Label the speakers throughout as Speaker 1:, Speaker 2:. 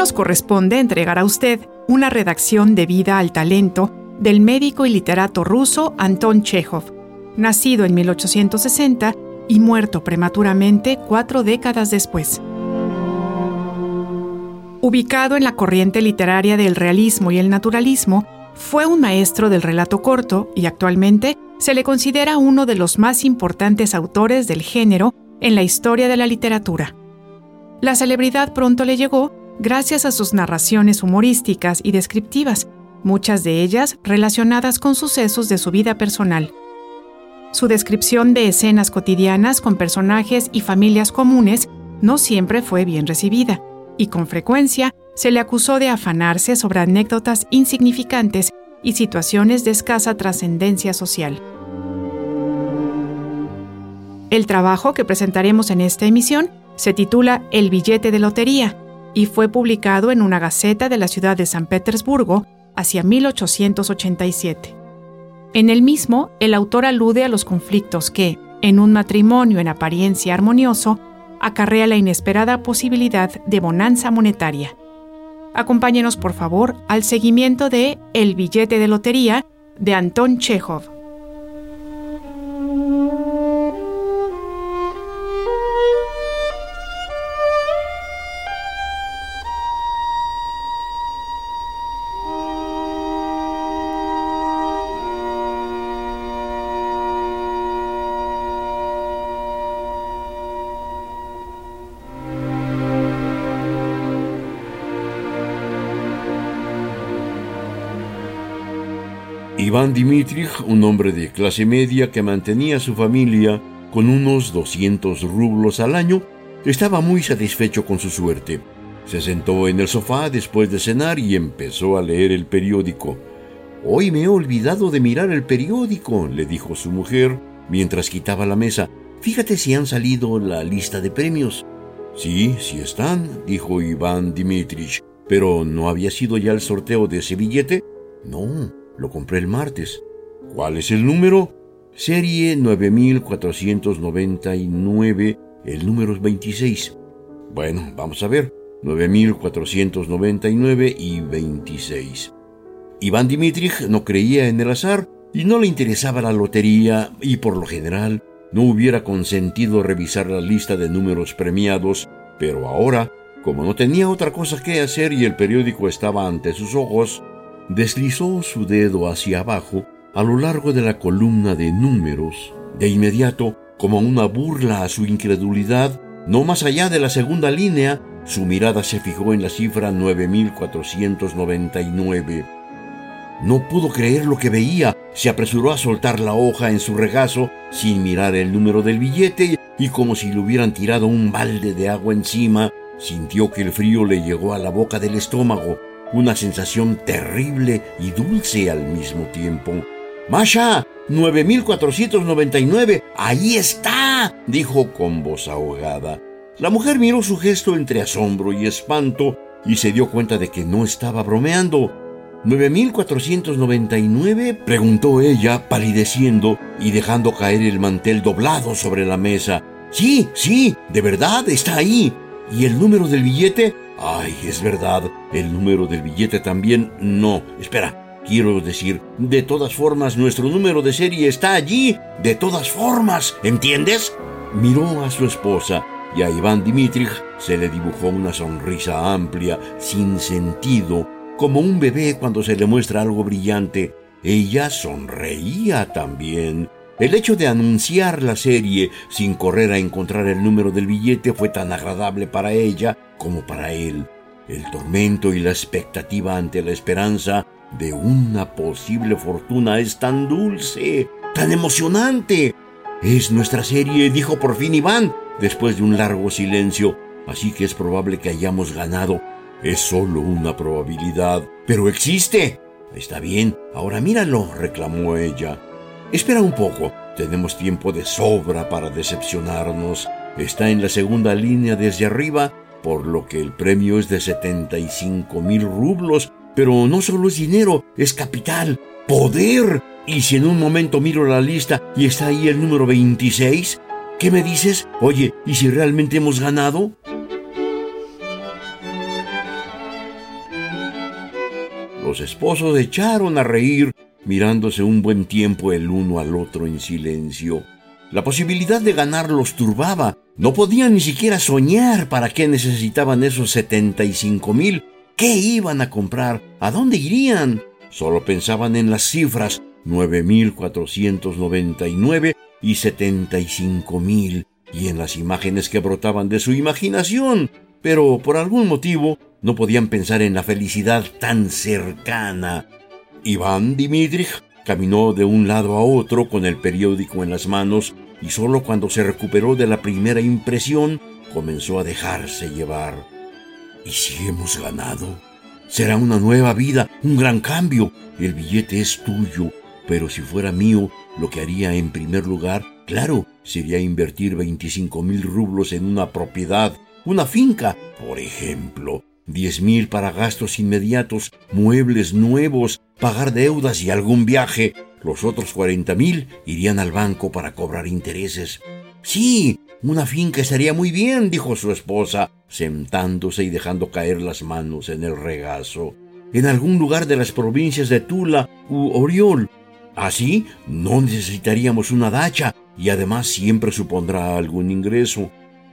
Speaker 1: Nos corresponde entregar a usted una redacción debida al talento del médico y literato ruso Anton Chekhov, nacido en 1860 y muerto prematuramente cuatro décadas después. Ubicado en la corriente literaria del realismo y el naturalismo, fue un maestro del relato corto y actualmente se le considera uno de los más importantes autores del género en la historia de la literatura. La celebridad pronto le llegó gracias a sus narraciones humorísticas y descriptivas, muchas de ellas relacionadas con sucesos de su vida personal. Su descripción de escenas cotidianas con personajes y familias comunes no siempre fue bien recibida, y con frecuencia se le acusó de afanarse sobre anécdotas insignificantes y situaciones de escasa trascendencia social. El trabajo que presentaremos en esta emisión se titula El billete de lotería y fue publicado en una gaceta de la ciudad de San Petersburgo hacia 1887. En el mismo, el autor alude a los conflictos que, en un matrimonio en apariencia armonioso, acarrea la inesperada posibilidad de bonanza monetaria. Acompáñenos, por favor, al seguimiento de El billete de lotería de Anton Chekhov.
Speaker 2: Iván Dimitrich, un hombre de clase media que mantenía a su familia con unos 200 rublos al año, estaba muy satisfecho con su suerte. Se sentó en el sofá después de cenar y empezó a leer el periódico. Hoy me he olvidado de mirar el periódico, le dijo su mujer mientras quitaba la mesa. Fíjate si han salido la lista de premios. Sí, sí están, dijo Iván Dimitrich. Pero ¿no había sido ya el sorteo de ese billete? No, lo compré el martes. ¿Cuál es el número? Serie 9499, el número es 26. Bueno, vamos a ver. 9499 y 26. Iván Dimitrich no creía en el azar y no le interesaba la lotería y por lo general no hubiera consentido revisar la lista de números premiados, pero ahora, como no tenía otra cosa que hacer y el periódico estaba ante sus ojos, deslizó su dedo hacia abajo a lo largo de la columna de números. De inmediato, como una burla a su incredulidad, no más allá de la segunda línea, su mirada se fijó en la cifra 9499. No pudo creer lo que veía, se apresuró a soltar la hoja en su regazo sin mirar el número del billete y como si le hubieran tirado un balde de agua encima, sintió que el frío le llegó a la boca del estómago una sensación terrible y dulce al mismo tiempo. Masha, 9499, ahí está, dijo con voz ahogada. La mujer miró su gesto entre asombro y espanto y se dio cuenta de que no estaba bromeando. ¿9499? preguntó ella, palideciendo y dejando caer el mantel doblado sobre la mesa. Sí, sí, de verdad, está ahí. ¿Y el número del billete? Ay, es verdad, el número del billete también no. Espera, quiero decir, de todas formas, nuestro número de serie está allí. De todas formas, ¿entiendes? Miró a su esposa y a Iván Dimitrich se le dibujó una sonrisa amplia, sin sentido, como un bebé cuando se le muestra algo brillante. Ella sonreía también. El hecho de anunciar la serie sin correr a encontrar el número del billete fue tan agradable para ella como para él. El tormento y la expectativa ante la esperanza de una posible fortuna es tan dulce, tan emocionante. Es nuestra serie, dijo por fin Iván, después de un largo silencio. así que es probable que hayamos ganado. Es solo una probabilidad, pero existe. Está bien, ahora míralo, reclamó ella. Espera un poco, tenemos tiempo de sobra para decepcionarnos. Está en la segunda línea desde arriba, por lo que el premio es de 75 mil rublos. Pero no solo es dinero, es capital, poder. Y si en un momento miro la lista y está ahí el número 26, ¿qué me dices? Oye, ¿y si realmente hemos ganado? Los esposos echaron a reír, mirándose un buen tiempo el uno al otro en silencio. La posibilidad de ganar los turbaba. No podían ni siquiera soñar para qué necesitaban esos 75 mil. ¿Qué iban a comprar? ¿A dónde irían? Solo pensaban en las cifras 9.499 y 75.000 y en las imágenes que brotaban de su imaginación, pero por algún motivo no podían pensar en la felicidad tan cercana. Iván Dimitrich caminó de un lado a otro con el periódico en las manos y solo cuando se recuperó de la primera impresión comenzó a dejarse llevar. ¿Y si hemos ganado? Será una nueva vida, un gran cambio. El billete es tuyo, pero si fuera mío, lo que haría en primer lugar, claro, sería invertir 25 mil rublos en una propiedad, una finca, por ejemplo. Diez mil para gastos inmediatos, muebles nuevos, pagar deudas y algún viaje. Los otros cuarenta mil irían al banco para cobrar intereses. Sí, una finca estaría muy bien, dijo su esposa, sentándose y dejando caer las manos en el regazo. En algún lugar de las provincias de Tula u Oriol. Así no necesitaríamos una dacha y además siempre supondrá algún ingreso.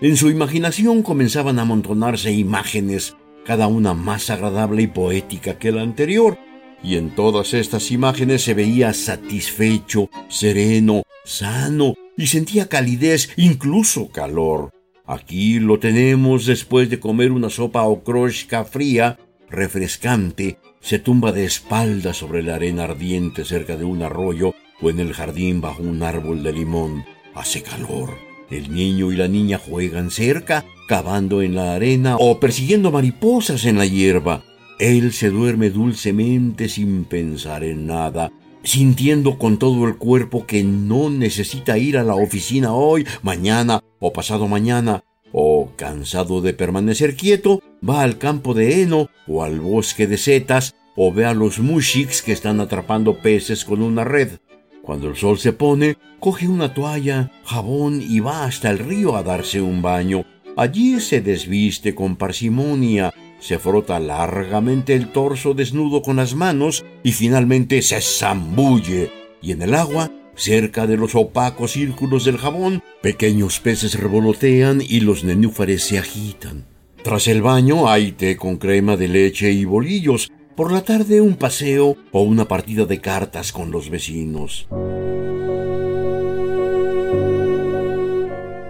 Speaker 2: En su imaginación comenzaban a amontonarse imágenes, cada una más agradable y poética que la anterior, y en todas estas imágenes se veía satisfecho, sereno, sano, y sentía calidez, incluso calor. Aquí lo tenemos después de comer una sopa okroshka fría, refrescante, se tumba de espaldas sobre la arena ardiente cerca de un arroyo o en el jardín bajo un árbol de limón. Hace calor. El niño y la niña juegan cerca, cavando en la arena o persiguiendo mariposas en la hierba. Él se duerme dulcemente sin pensar en nada, sintiendo con todo el cuerpo que no necesita ir a la oficina hoy, mañana o pasado mañana, o cansado de permanecer quieto, va al campo de heno o al bosque de setas, o ve a los mushiks que están atrapando peces con una red. Cuando el sol se pone, coge una toalla, jabón y va hasta el río a darse un baño. Allí se desviste con parsimonia, se frota largamente el torso desnudo con las manos y finalmente se zambulle. Y en el agua, cerca de los opacos círculos del jabón, pequeños peces revolotean y los nenúfares se agitan. Tras el baño hay té con crema de leche y bolillos. Por la tarde un paseo o una partida de cartas con los vecinos.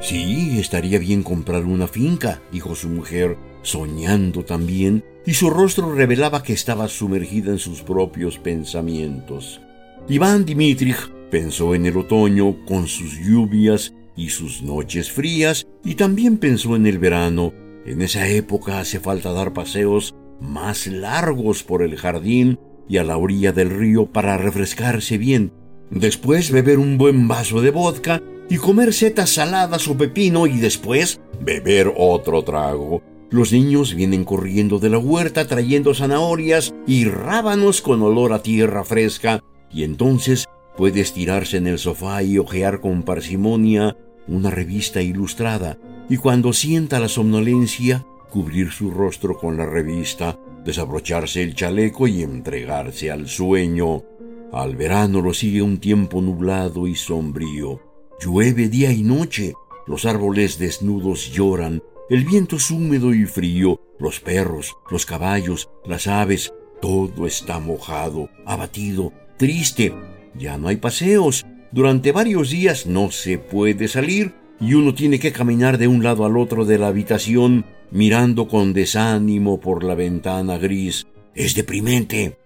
Speaker 2: Sí, estaría bien comprar una finca, dijo su mujer, soñando también, y su rostro revelaba que estaba sumergida en sus propios pensamientos. Iván Dimitrich pensó en el otoño con sus lluvias y sus noches frías, y también pensó en el verano. En esa época hace falta dar paseos más largos por el jardín y a la orilla del río para refrescarse bien. Después beber un buen vaso de vodka y comer setas saladas o pepino y después beber otro trago. Los niños vienen corriendo de la huerta trayendo zanahorias y rábanos con olor a tierra fresca, y entonces puede estirarse en el sofá y hojear con parsimonia una revista ilustrada, y cuando sienta la somnolencia, cubrir su rostro con la revista, desabrocharse el chaleco y entregarse al sueño. Al verano lo sigue un tiempo nublado y sombrío. Llueve día y noche, los árboles desnudos lloran, el viento es húmedo y frío, los perros, los caballos, las aves, todo está mojado, abatido, triste. Ya no hay paseos. Durante varios días no se puede salir y uno tiene que caminar de un lado al otro de la habitación mirando con desánimo por la ventana gris. Es deprimente.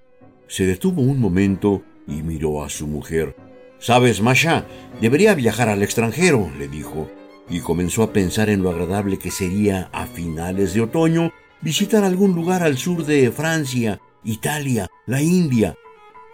Speaker 2: Se detuvo un momento y miró a su mujer. Sabes, Masha, debería viajar al extranjero, le dijo. y comenzó a pensar en lo agradable que sería a finales de otoño visitar algún lugar al sur de Francia, Italia, la India.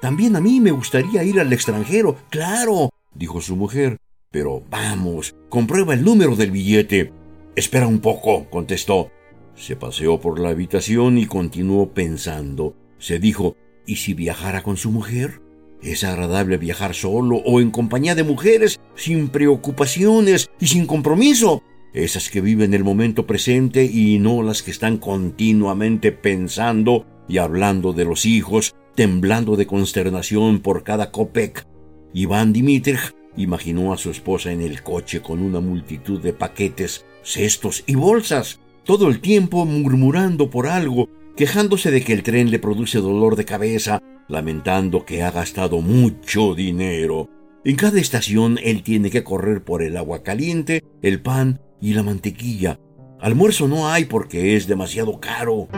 Speaker 2: También a mí me gustaría ir al extranjero, claro, dijo su mujer. Pero vamos, comprueba el número del billete. Espera un poco, contestó. Se paseó por la habitación y continuó pensando. Se dijo, ¿y si viajara con su mujer? Es agradable viajar solo o en compañía de mujeres, sin preocupaciones y sin compromiso. Esas que viven el momento presente y no las que están continuamente pensando y hablando de los hijos, temblando de consternación por cada copec. Iván Dimitrich imaginó a su esposa en el coche con una multitud de paquetes, cestos y bolsas, todo el tiempo murmurando por algo, quejándose de que el tren le produce dolor de cabeza, lamentando que ha gastado mucho dinero. En cada estación él tiene que correr por el agua caliente, el pan y la mantequilla. Almuerzo no hay porque es demasiado caro.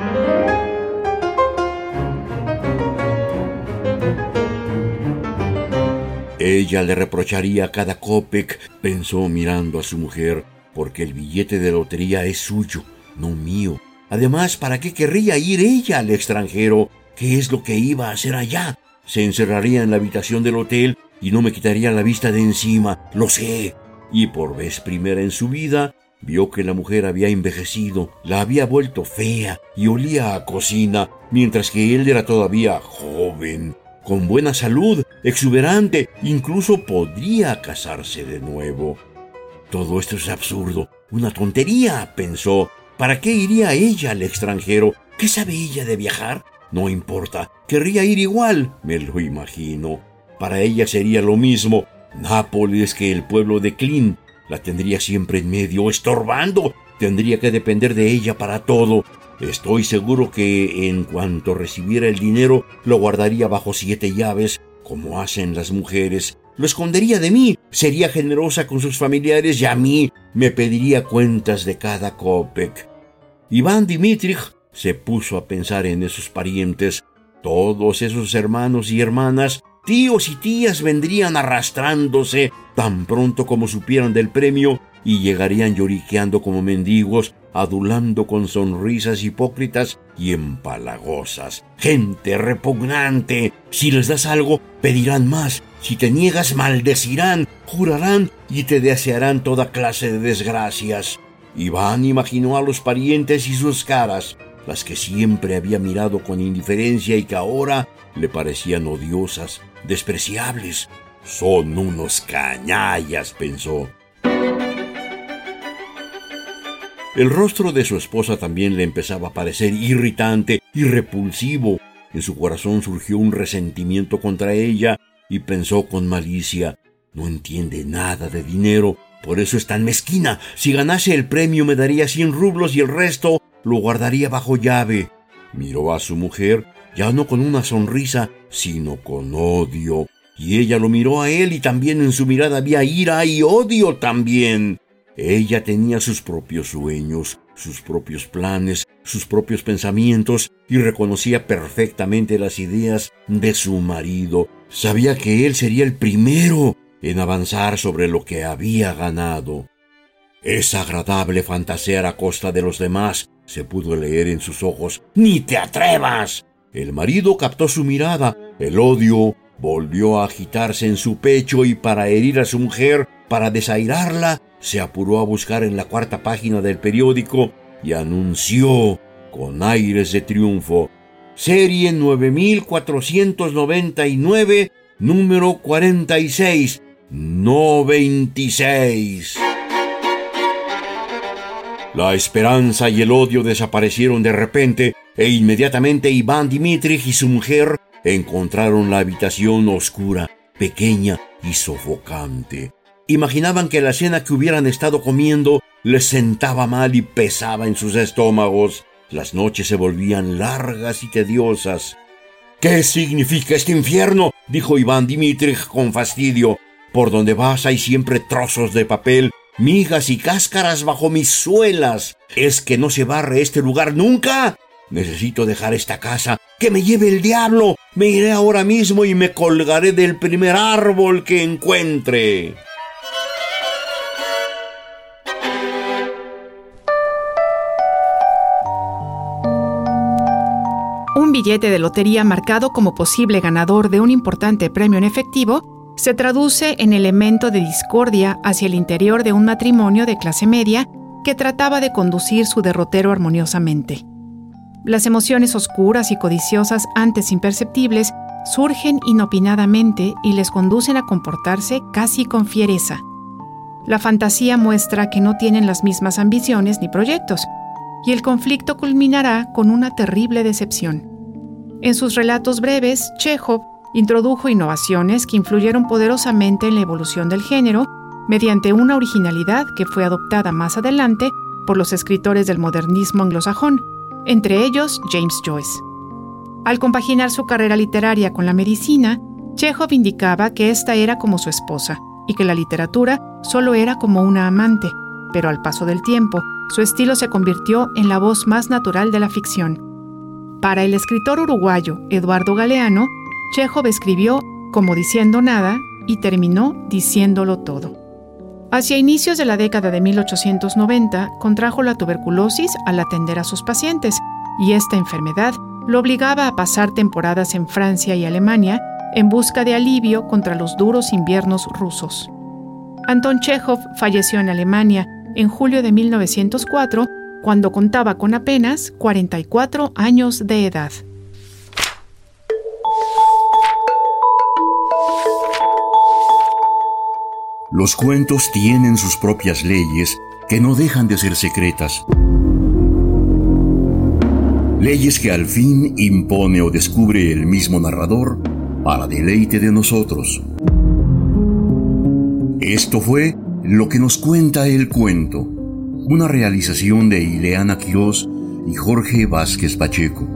Speaker 2: Ella le reprocharía cada copec, pensó mirando a su mujer, porque el billete de lotería es suyo, no mío. Además, ¿para qué querría ir ella al extranjero ¿Qué es lo que iba a hacer allá? Se encerraría en la habitación del hotel y no me quitaría la vista de encima, lo sé. Y por vez primera en su vida, vio que la mujer había envejecido, la había vuelto fea y olía a cocina, mientras que él era todavía joven, con buena salud, exuberante, incluso podría casarse de nuevo. Todo esto es absurdo, una tontería, pensó. ¿Para qué iría ella al extranjero? ¿Qué sabe ella de viajar? No importa, querría ir igual, me lo imagino. Para ella sería lo mismo Nápoles que el pueblo de Clint. La tendría siempre en medio, estorbando. Tendría que depender de ella para todo. Estoy seguro que en cuanto recibiera el dinero lo guardaría bajo siete llaves, como hacen las mujeres. Lo escondería de mí, sería generosa con sus familiares y a mí me pediría cuentas de cada copec. Iván Dimitrich se puso a pensar en esos parientes. Todos esos hermanos y hermanas, tíos y tías vendrían arrastrándose tan pronto como supieran del premio y llegarían lloriqueando como mendigos, adulando con sonrisas hipócritas y empalagosas. Gente repugnante. Si les das algo, pedirán más. Si te niegas, maldecirán, jurarán y te desearán toda clase de desgracias. Iván imaginó a los parientes y sus caras, las que siempre había mirado con indiferencia y que ahora le parecían odiosas, despreciables. Son unos cañallas, pensó. El rostro de su esposa también le empezaba a parecer irritante y repulsivo. En su corazón surgió un resentimiento contra ella y pensó con malicia, no entiende nada de dinero, por eso es tan mezquina. Si ganase el premio me daría cien rublos y el resto lo guardaría bajo llave. Miró a su mujer, ya no con una sonrisa, sino con odio. Y ella lo miró a él y también en su mirada había ira y odio también. Ella tenía sus propios sueños, sus propios planes, sus propios pensamientos y reconocía perfectamente las ideas de su marido. Sabía que él sería el primero en avanzar sobre lo que había ganado. Es agradable fantasear a costa de los demás, se pudo leer en sus ojos. ¡Ni te atrevas! El marido captó su mirada. El odio volvió a agitarse en su pecho y para herir a su mujer, para desairarla, se apuró a buscar en la cuarta página del periódico y anunció con aires de triunfo. Serie 9499, número 46, no 26. La esperanza y el odio desaparecieron de repente e inmediatamente Iván Dimitrich y su mujer encontraron la habitación oscura, pequeña y sofocante. Imaginaban que la cena que hubieran estado comiendo les sentaba mal y pesaba en sus estómagos. Las noches se volvían largas y tediosas. ¿Qué significa este infierno? dijo Iván Dimitrich con fastidio. Por donde vas hay siempre trozos de papel migas y cáscaras bajo mis suelas. ¿Es que no se barre este lugar nunca? Necesito dejar esta casa. ¡Que me lleve el diablo! Me iré ahora mismo y me colgaré del primer árbol que encuentre.
Speaker 1: Un billete de lotería marcado como posible ganador de un importante premio en efectivo se traduce en elemento de discordia hacia el interior de un matrimonio de clase media que trataba de conducir su derrotero armoniosamente. Las emociones oscuras y codiciosas antes imperceptibles surgen inopinadamente y les conducen a comportarse casi con fiereza. La fantasía muestra que no tienen las mismas ambiciones ni proyectos, y el conflicto culminará con una terrible decepción. En sus relatos breves, Chekhov introdujo innovaciones que influyeron poderosamente en la evolución del género mediante una originalidad que fue adoptada más adelante por los escritores del modernismo anglosajón, entre ellos James Joyce. Al compaginar su carrera literaria con la medicina, Chekhov indicaba que esta era como su esposa y que la literatura solo era como una amante, pero al paso del tiempo, su estilo se convirtió en la voz más natural de la ficción. Para el escritor uruguayo Eduardo Galeano, Chekhov escribió como diciendo nada y terminó diciéndolo todo. Hacia inicios de la década de 1890 contrajo la tuberculosis al atender a sus pacientes y esta enfermedad lo obligaba a pasar temporadas en Francia y Alemania en busca de alivio contra los duros inviernos rusos. Anton Chekhov falleció en Alemania en julio de 1904 cuando contaba con apenas 44 años de edad.
Speaker 2: Los cuentos tienen sus propias leyes que no dejan de ser secretas. Leyes que al fin impone o descubre el mismo narrador para deleite de nosotros. Esto fue lo que nos cuenta el cuento, una realización de Ileana Quirós y Jorge Vázquez Pacheco.